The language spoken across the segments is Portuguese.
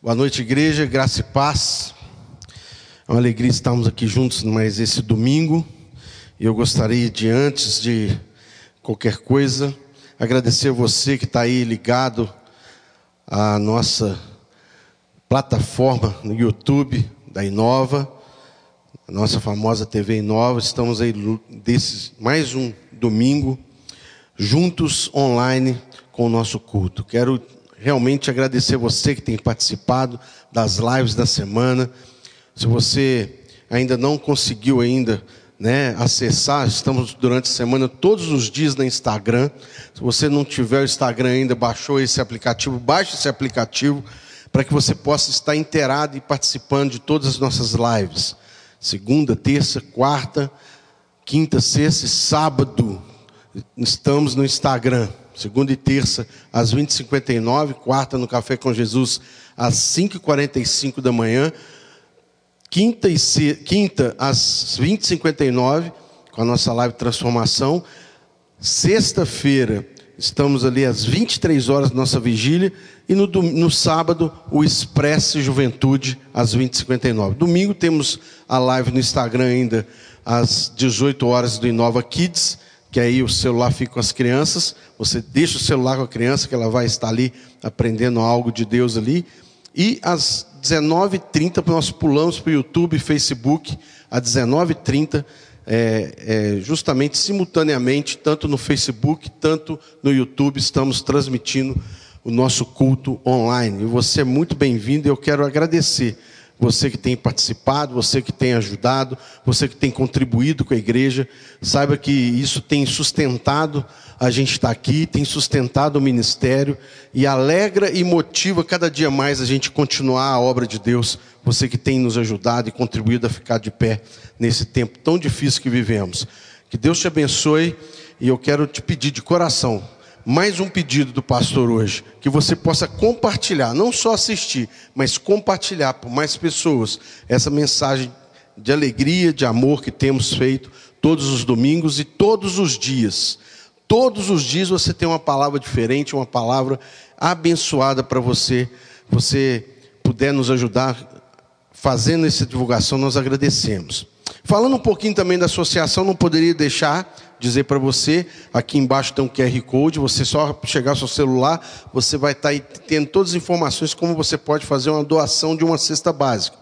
Boa noite, igreja, graça e paz. É uma alegria estarmos aqui juntos mais esse domingo. E eu gostaria de, antes de qualquer coisa, agradecer a você que está aí ligado à nossa plataforma no YouTube da Inova, a nossa famosa TV Inova. Estamos aí desses mais um domingo juntos online com o nosso culto. Quero realmente agradecer você que tem participado das lives da semana. Se você ainda não conseguiu ainda né, acessar, estamos durante a semana todos os dias no Instagram. Se você não tiver o Instagram ainda, baixou esse aplicativo, baixe esse aplicativo para que você possa estar inteirado e participando de todas as nossas lives. Segunda, terça, quarta, quinta, sexta e sábado. Estamos no Instagram segunda e terça, às 20h59, quarta no Café com Jesus, às 5h45 da manhã, quinta, e se... quinta às 20h59, com a nossa live Transformação, sexta-feira, estamos ali às 23 horas, nossa vigília, e no, no sábado, o Expresso Juventude, às 20h59. Domingo temos a live no Instagram ainda, às 18 horas do Inova Kids, que aí o celular fica com as crianças, você deixa o celular com a criança, que ela vai estar ali aprendendo algo de Deus ali. E às 19h30 nós pulamos para o YouTube Facebook, às 19h30, é, é, justamente simultaneamente, tanto no Facebook, tanto no YouTube, estamos transmitindo o nosso culto online. E você é muito bem-vindo eu quero agradecer você que tem participado, você que tem ajudado, você que tem contribuído com a igreja, saiba que isso tem sustentado a gente estar aqui, tem sustentado o ministério e alegra e motiva cada dia mais a gente continuar a obra de Deus. Você que tem nos ajudado e contribuído a ficar de pé nesse tempo tão difícil que vivemos. Que Deus te abençoe e eu quero te pedir de coração, mais um pedido do pastor hoje, que você possa compartilhar, não só assistir, mas compartilhar por mais pessoas essa mensagem de alegria, de amor que temos feito todos os domingos e todos os dias. Todos os dias você tem uma palavra diferente, uma palavra abençoada para você. Você puder nos ajudar fazendo essa divulgação, nós agradecemos. Falando um pouquinho também da associação, não poderia deixar dizer para você, aqui embaixo tem um QR Code, você só chegar ao seu celular, você vai estar tá aí tendo todas as informações como você pode fazer uma doação de uma cesta básica.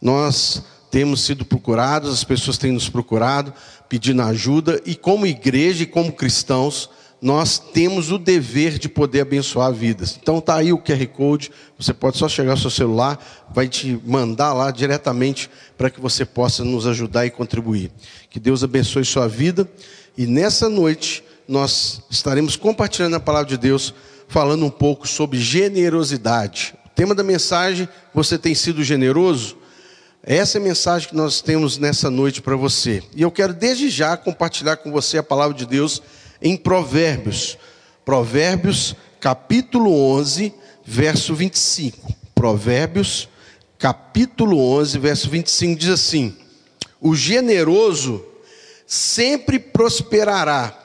Nós temos sido procurados, as pessoas têm nos procurado, pedindo ajuda, e como igreja e como cristãos, nós temos o dever de poder abençoar vidas. Então está aí o QR Code, você pode só chegar ao seu celular, vai te mandar lá diretamente para que você possa nos ajudar e contribuir. Que Deus abençoe sua vida e nessa noite nós estaremos compartilhando a palavra de Deus, falando um pouco sobre generosidade. O tema da mensagem: Você tem sido generoso? Essa é a mensagem que nós temos nessa noite para você. E eu quero desde já compartilhar com você a palavra de Deus em Provérbios. Provérbios, capítulo 11, verso 25. Provérbios, capítulo 11, verso 25 diz assim: O generoso sempre prosperará.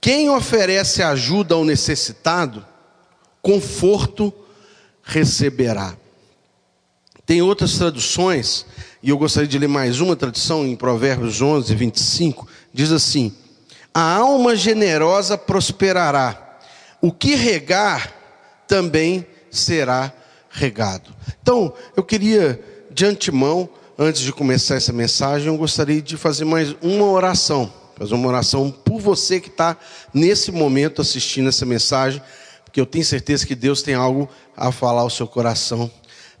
Quem oferece ajuda ao necessitado, conforto receberá. Tem outras traduções, e eu gostaria de ler mais uma tradução em Provérbios 11, 25, diz assim: A alma generosa prosperará, o que regar também será regado. Então, eu queria de antemão antes de começar essa mensagem, eu gostaria de fazer mais uma oração. Fazer uma oração por você que está nesse momento assistindo essa mensagem, porque eu tenho certeza que Deus tem algo a falar ao seu coração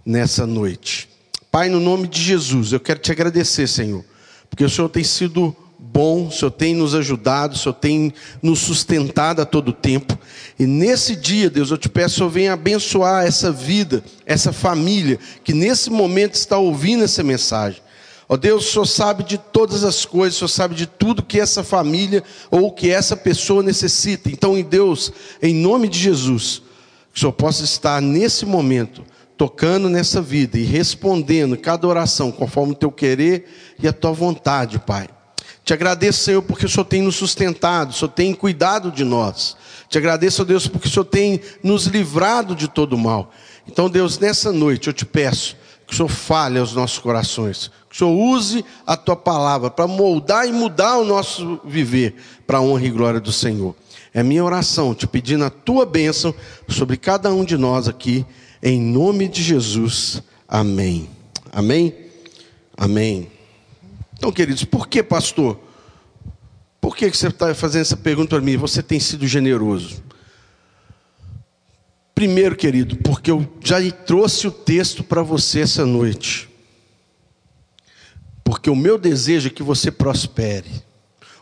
nessa noite. Pai, no nome de Jesus, eu quero te agradecer, Senhor, porque o Senhor tem sido bom, o Senhor tem nos ajudado, o Senhor tem nos sustentado a todo tempo. E nesse dia, Deus, eu te peço, Senhor, venha abençoar essa vida, essa família, que nesse momento está ouvindo essa mensagem. Ó Deus, o Senhor sabe de todas as coisas, o Senhor sabe de tudo que essa família ou que essa pessoa necessita. Então, em Deus, em nome de Jesus, que o Senhor possa estar nesse momento tocando nessa vida e respondendo cada oração conforme o teu querer e a tua vontade, Pai. Te agradeço, Senhor, porque o Senhor tem nos sustentado, o Senhor tem cuidado de nós. Te agradeço, Deus, porque o Senhor tem nos livrado de todo mal. Então, Deus, nessa noite eu te peço que o Senhor fale aos nossos corações, que o Senhor use a tua palavra para moldar e mudar o nosso viver para a honra e glória do Senhor. É minha oração, te pedindo a tua bênção sobre cada um de nós aqui, em nome de Jesus. Amém. Amém? Amém. Então, queridos, por que, pastor? Por que você está fazendo essa pergunta para mim? Você tem sido generoso. Primeiro, querido, porque eu já trouxe o texto para você essa noite. Porque o meu desejo é que você prospere.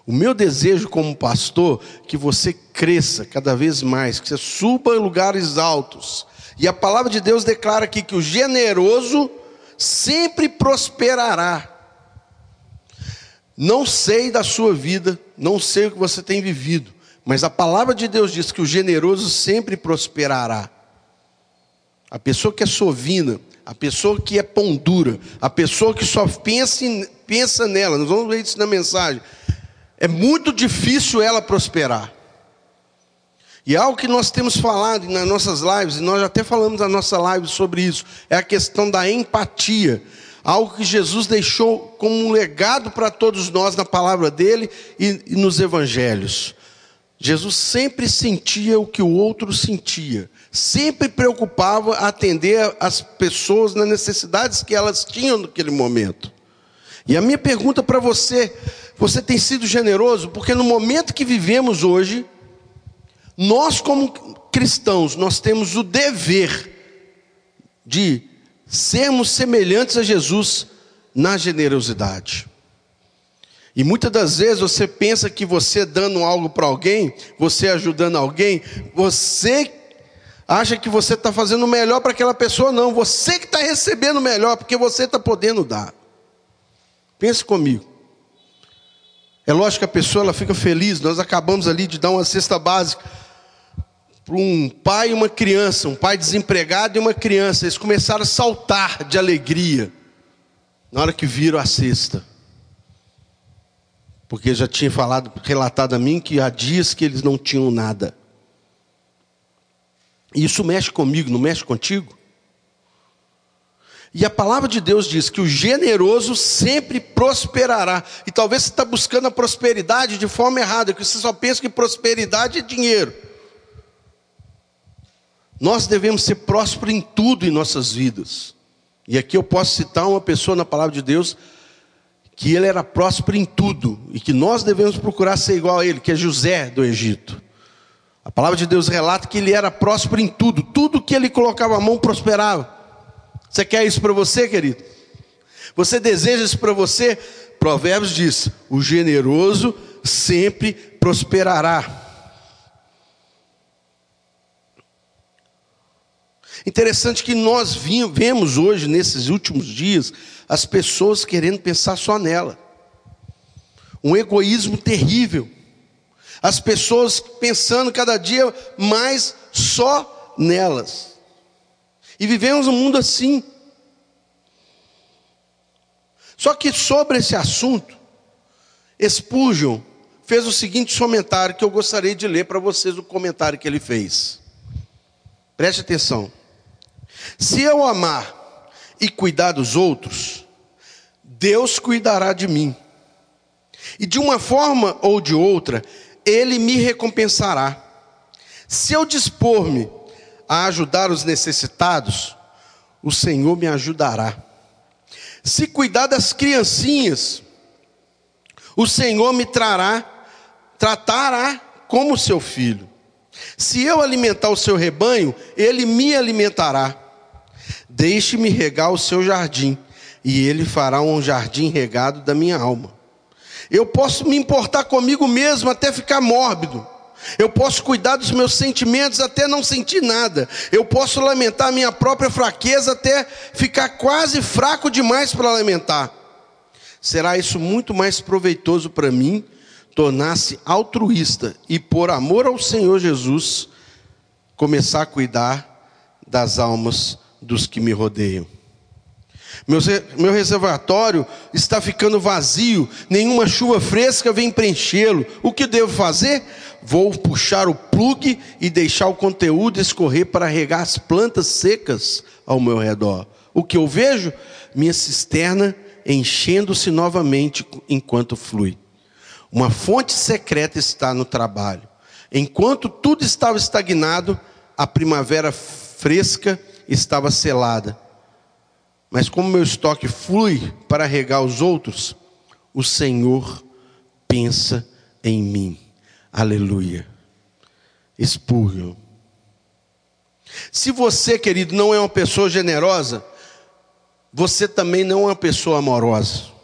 O meu desejo como pastor é que você cresça cada vez mais, que você suba em lugares altos. E a palavra de Deus declara aqui que o generoso sempre prosperará. Não sei da sua vida, não sei o que você tem vivido, mas a palavra de Deus diz que o generoso sempre prosperará. A pessoa que é sovina, a pessoa que é pão dura, a pessoa que só pensa, pensa nela, nós vamos ver isso na mensagem é muito difícil ela prosperar. E é algo que nós temos falado nas nossas lives, e nós até falamos na nossa live sobre isso, é a questão da empatia. Algo que Jesus deixou como um legado para todos nós na palavra dele e, e nos evangelhos. Jesus sempre sentia o que o outro sentia, sempre preocupava atender as pessoas nas necessidades que elas tinham naquele momento. E a minha pergunta para você você tem sido generoso porque no momento que vivemos hoje, nós como cristãos, nós temos o dever de sermos semelhantes a Jesus na generosidade. E muitas das vezes você pensa que você dando algo para alguém, você ajudando alguém, você acha que você está fazendo o melhor para aquela pessoa, não, você que está recebendo o melhor, porque você está podendo dar. Pense comigo. É lógico que a pessoa ela fica feliz. Nós acabamos ali de dar uma cesta básica para um pai e uma criança, um pai desempregado e uma criança. Eles começaram a saltar de alegria na hora que viram a cesta. Porque já tinha falado, relatado a mim que há dias que eles não tinham nada. E isso mexe comigo, não mexe contigo? E a palavra de Deus diz que o generoso sempre prosperará. E talvez você está buscando a prosperidade de forma errada, que você só pensa que prosperidade é dinheiro. Nós devemos ser prósperos em tudo em nossas vidas. E aqui eu posso citar uma pessoa na palavra de Deus que ele era próspero em tudo e que nós devemos procurar ser igual a ele, que é José do Egito. A palavra de Deus relata que ele era próspero em tudo, tudo que ele colocava a mão prosperava. Você quer isso para você, querido? Você deseja isso para você? Provérbios diz: o generoso sempre prosperará. Interessante que nós vemos hoje, nesses últimos dias, as pessoas querendo pensar só nela. Um egoísmo terrível. As pessoas pensando cada dia mais só nelas. E vivemos um mundo assim. Só que sobre esse assunto, Spurgeon fez o seguinte comentário que eu gostaria de ler para vocês o comentário que ele fez. Preste atenção. Se eu amar e cuidar dos outros, Deus cuidará de mim. E de uma forma ou de outra, Ele me recompensará. Se eu dispor-me a ajudar os necessitados, o Senhor me ajudará. Se cuidar das criancinhas, o Senhor me trará, tratará como seu filho. Se eu alimentar o seu rebanho, ele me alimentará. Deixe-me regar o seu jardim, e ele fará um jardim regado da minha alma. Eu posso me importar comigo mesmo até ficar mórbido eu posso cuidar dos meus sentimentos até não sentir nada. Eu posso lamentar a minha própria fraqueza até ficar quase fraco demais para lamentar. Será isso muito mais proveitoso para mim tornar-se altruísta e, por amor ao Senhor Jesus, começar a cuidar das almas dos que me rodeiam. Meu, reservatório está ficando vazio, nenhuma chuva fresca vem preenchê-lo. O que devo fazer? Vou puxar o plugue e deixar o conteúdo escorrer para regar as plantas secas ao meu redor. O que eu vejo? Minha cisterna enchendo-se novamente enquanto flui. Uma fonte secreta está no trabalho. Enquanto tudo estava estagnado, a primavera fresca estava selada mas como meu estoque flui para regar os outros, o Senhor pensa em mim. Aleluia. Expurgam. Se você, querido, não é uma pessoa generosa, você também não é uma pessoa amorosa.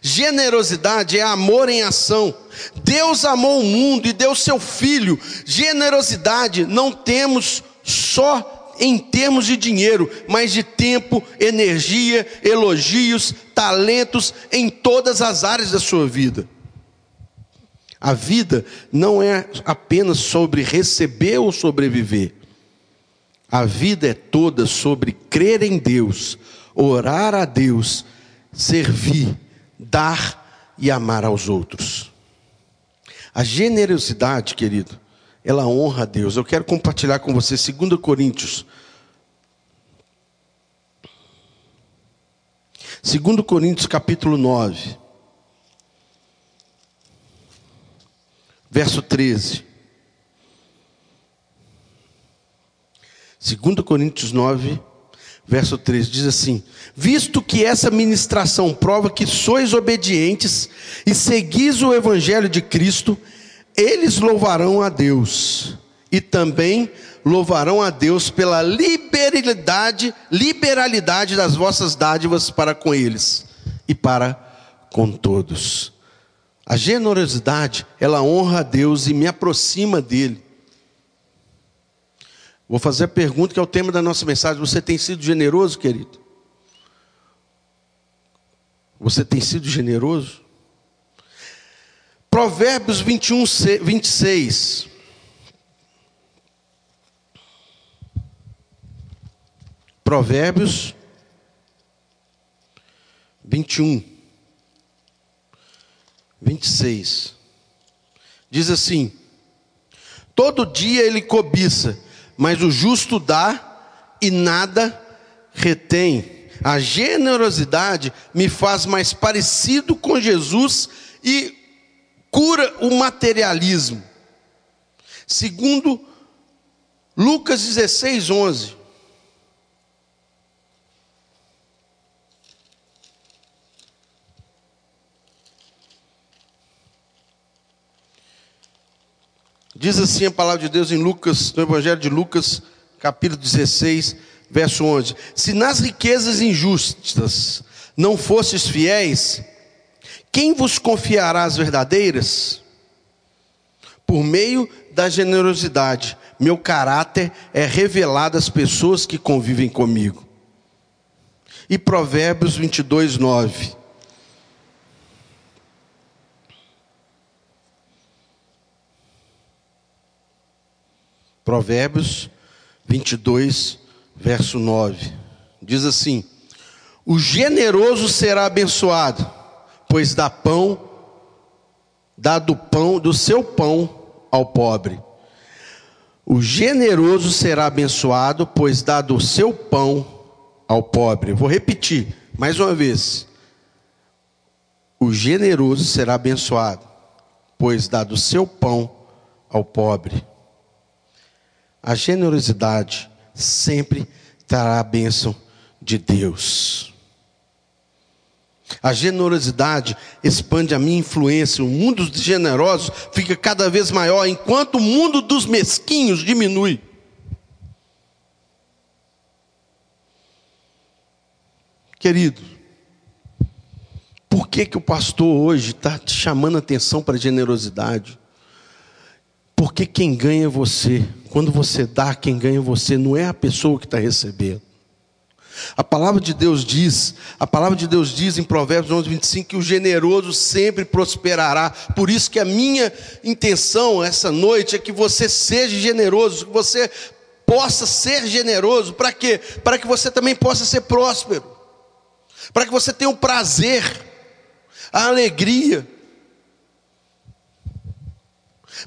Generosidade é amor em ação. Deus amou o mundo e deu seu filho. Generosidade não temos só em termos de dinheiro, mas de tempo, energia, elogios, talentos em todas as áreas da sua vida. A vida não é apenas sobre receber ou sobreviver. A vida é toda sobre crer em Deus, orar a Deus, servir, dar e amar aos outros. A generosidade, querido, ela honra a Deus. Eu quero compartilhar com você 2 Coríntios. 2 Coríntios capítulo 9. Verso 13. 2 Coríntios 9, verso 13, diz assim: Visto que essa ministração prova que sois obedientes e seguis o evangelho de Cristo, eles louvarão a Deus e também louvarão a Deus pela liberalidade, liberalidade das vossas dádivas para com eles e para com todos. A generosidade, ela honra a Deus e me aproxima dele. Vou fazer a pergunta que é o tema da nossa mensagem. Você tem sido generoso, querido? Você tem sido generoso? Provérbios 21, 26. Provérbios 21, 26. Diz assim: Todo dia ele cobiça, mas o justo dá e nada retém. A generosidade me faz mais parecido com Jesus e cura o materialismo. Segundo Lucas 16, 11. Diz assim a palavra de Deus em Lucas, no Evangelho de Lucas, capítulo 16, verso 11: Se nas riquezas injustas não fostes fiéis, quem vos confiará as verdadeiras? Por meio da generosidade, meu caráter é revelado às pessoas que convivem comigo. E Provérbios 22, 9. Provérbios 22, verso 9. Diz assim: O generoso será abençoado pois dá pão, dá do pão, do seu pão ao pobre. O generoso será abençoado, pois dá do seu pão ao pobre. Vou repetir mais uma vez. O generoso será abençoado, pois dá do seu pão ao pobre. A generosidade sempre trará a bênção de Deus. A generosidade expande a minha influência. O mundo dos generosos fica cada vez maior, enquanto o mundo dos mesquinhos diminui. Querido, por que, que o pastor hoje está te chamando a atenção para a generosidade? Porque quem ganha é você. Quando você dá, quem ganha é você, não é a pessoa que está recebendo. A palavra de Deus diz, a palavra de Deus diz em Provérbios 11, 25 que o generoso sempre prosperará. Por isso que a minha intenção essa noite é que você seja generoso, que você possa ser generoso. Para quê? Para que você também possa ser próspero. para que você tenha o prazer, a alegria.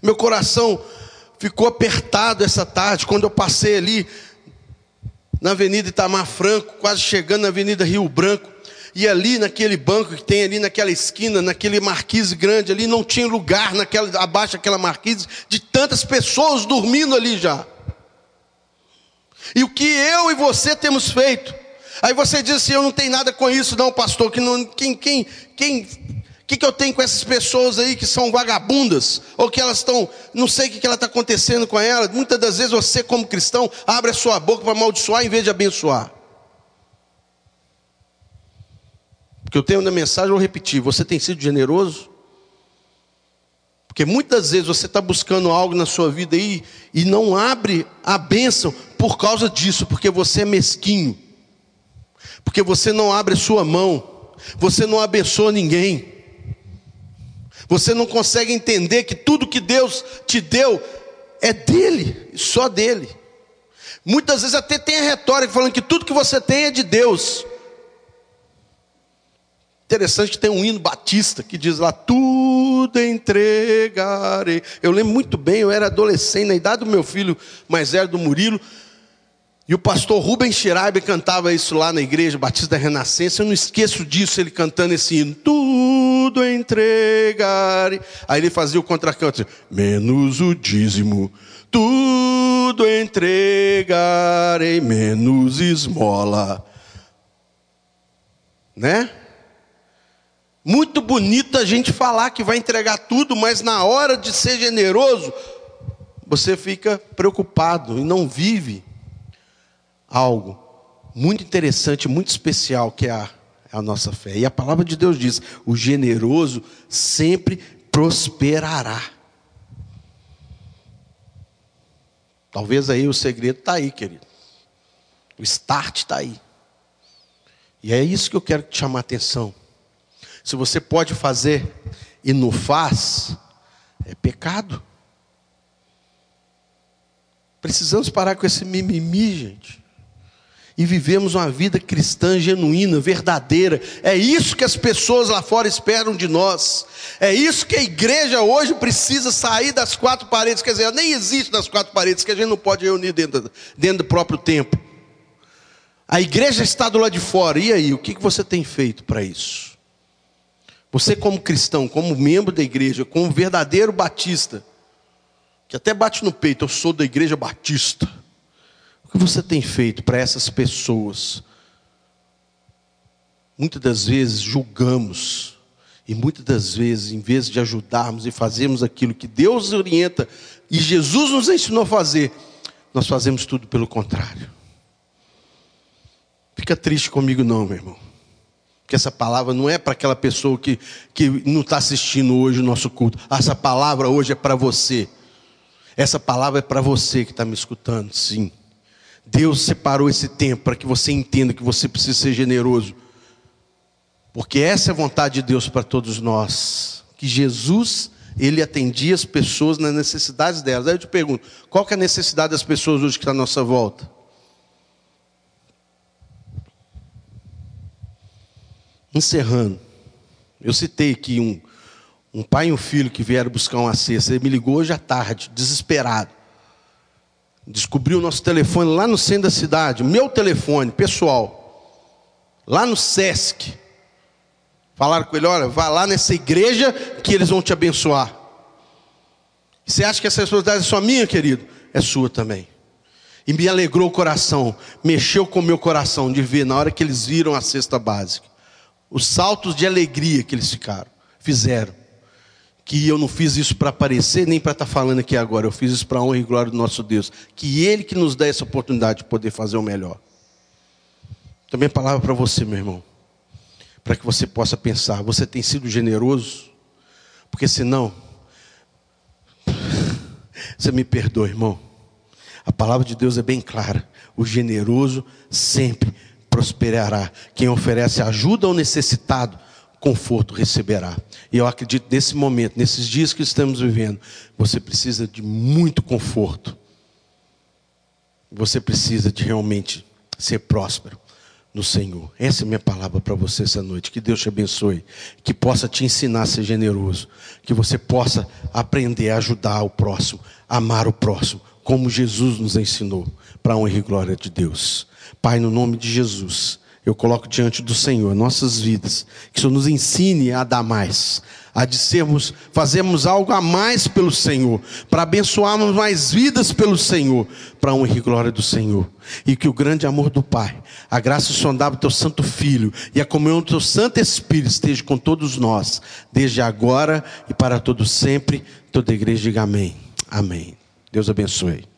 Meu coração ficou apertado essa tarde quando eu passei ali na Avenida Itamar Franco, quase chegando na Avenida Rio Branco. E ali naquele banco que tem ali naquela esquina, naquele marquise grande ali, não tinha lugar naquela, abaixo daquela marquise, de tantas pessoas dormindo ali já. E o que eu e você temos feito? Aí você diz assim: eu não tenho nada com isso, não, pastor. Que não, quem, quem, quem, que, que eu tenho com essas pessoas aí que são vagabundas? Ou que elas estão, não sei o que, que ela está acontecendo com elas. Muitas das vezes você, como cristão, abre a sua boca para amaldiçoar em vez de abençoar. Porque eu tenho na mensagem, eu vou repetir: você tem sido generoso? Porque muitas vezes você está buscando algo na sua vida aí e não abre a bênção por causa disso, porque você é mesquinho, porque você não abre a sua mão, você não abençoa ninguém. Você não consegue entender que tudo que Deus te deu é dele, só dele. Muitas vezes até tem a retórica falando que tudo que você tem é de Deus. Interessante que tem um hino batista que diz lá: Tudo entregarei. Eu lembro muito bem, eu era adolescente, na idade do meu filho mais velho, do Murilo. E o pastor Rubens Schreiber cantava isso lá na igreja Batista da Renascença. Eu não esqueço disso, ele cantando esse hino. Tudo entregarei. Aí ele fazia o contracanto, menos o dízimo. Tudo entregarei, menos esmola. Né? Muito bonito a gente falar que vai entregar tudo, mas na hora de ser generoso, você fica preocupado e não vive algo muito interessante, muito especial, que é a, é a nossa fé. E a palavra de Deus diz: o generoso sempre prosperará. Talvez aí o segredo está aí, querido. O start está aí. E é isso que eu quero te chamar a atenção. Se você pode fazer e não faz, é pecado. Precisamos parar com esse mimimi, gente e vivemos uma vida cristã genuína, verdadeira. É isso que as pessoas lá fora esperam de nós. É isso que a igreja hoje precisa sair das quatro paredes. Quer dizer, nem existe nas quatro paredes, que a gente não pode reunir dentro, dentro do próprio templo. A igreja está do lado de fora. E aí, o que você tem feito para isso? Você, como cristão, como membro da igreja, como verdadeiro batista, que até bate no peito, eu sou da igreja batista que você tem feito para essas pessoas? Muitas das vezes julgamos, e muitas das vezes, em vez de ajudarmos e fazermos aquilo que Deus orienta e Jesus nos ensinou a fazer, nós fazemos tudo pelo contrário. Fica triste comigo, não, meu irmão. Porque essa palavra não é para aquela pessoa que, que não está assistindo hoje o nosso culto. Essa palavra hoje é para você. Essa palavra é para você que está me escutando, sim. Deus separou esse tempo para que você entenda que você precisa ser generoso. Porque essa é a vontade de Deus para todos nós. Que Jesus, ele atendia as pessoas nas necessidades delas. Aí eu te pergunto, qual que é a necessidade das pessoas hoje que está à nossa volta? Encerrando, eu citei aqui um, um pai e um filho que vieram buscar uma cesta. Ele me ligou hoje à tarde, desesperado. Descobriu o nosso telefone lá no centro da cidade, meu telefone pessoal, lá no SESC. Falaram com ele: olha, vá lá nessa igreja que eles vão te abençoar. Você acha que essa responsabilidade é só minha, querido? É sua também. E me alegrou o coração, mexeu com o meu coração de ver na hora que eles viram a cesta básica, os saltos de alegria que eles ficaram, fizeram que eu não fiz isso para aparecer, nem para estar tá falando aqui agora. Eu fiz isso para a honra e glória do nosso Deus. Que Ele que nos dá essa oportunidade de poder fazer o melhor. Também palavra para você, meu irmão. Para que você possa pensar, você tem sido generoso? Porque senão, você me perdoa, irmão. A palavra de Deus é bem clara. O generoso sempre prosperará. Quem oferece ajuda ao necessitado conforto receberá. E eu acredito nesse momento, nesses dias que estamos vivendo, você precisa de muito conforto. Você precisa de realmente ser próspero. no Senhor. Essa é minha palavra para você essa noite. Que Deus te abençoe. Que possa te ensinar a ser generoso. Que você possa aprender a ajudar o próximo, amar o próximo, como Jesus nos ensinou, para a honra e glória de Deus. Pai, no nome de Jesus, eu coloco diante do Senhor nossas vidas. Que o Senhor nos ensine a dar mais a de sermos, fazermos algo a mais pelo Senhor, para abençoarmos mais vidas pelo Senhor, para a honra e glória do Senhor. E que o grande amor do Pai, a graça sondada do teu Santo Filho e a comunhão do teu Santo Espírito esteja com todos nós, desde agora e para todo sempre. Toda a igreja diga amém. Amém. Deus abençoe.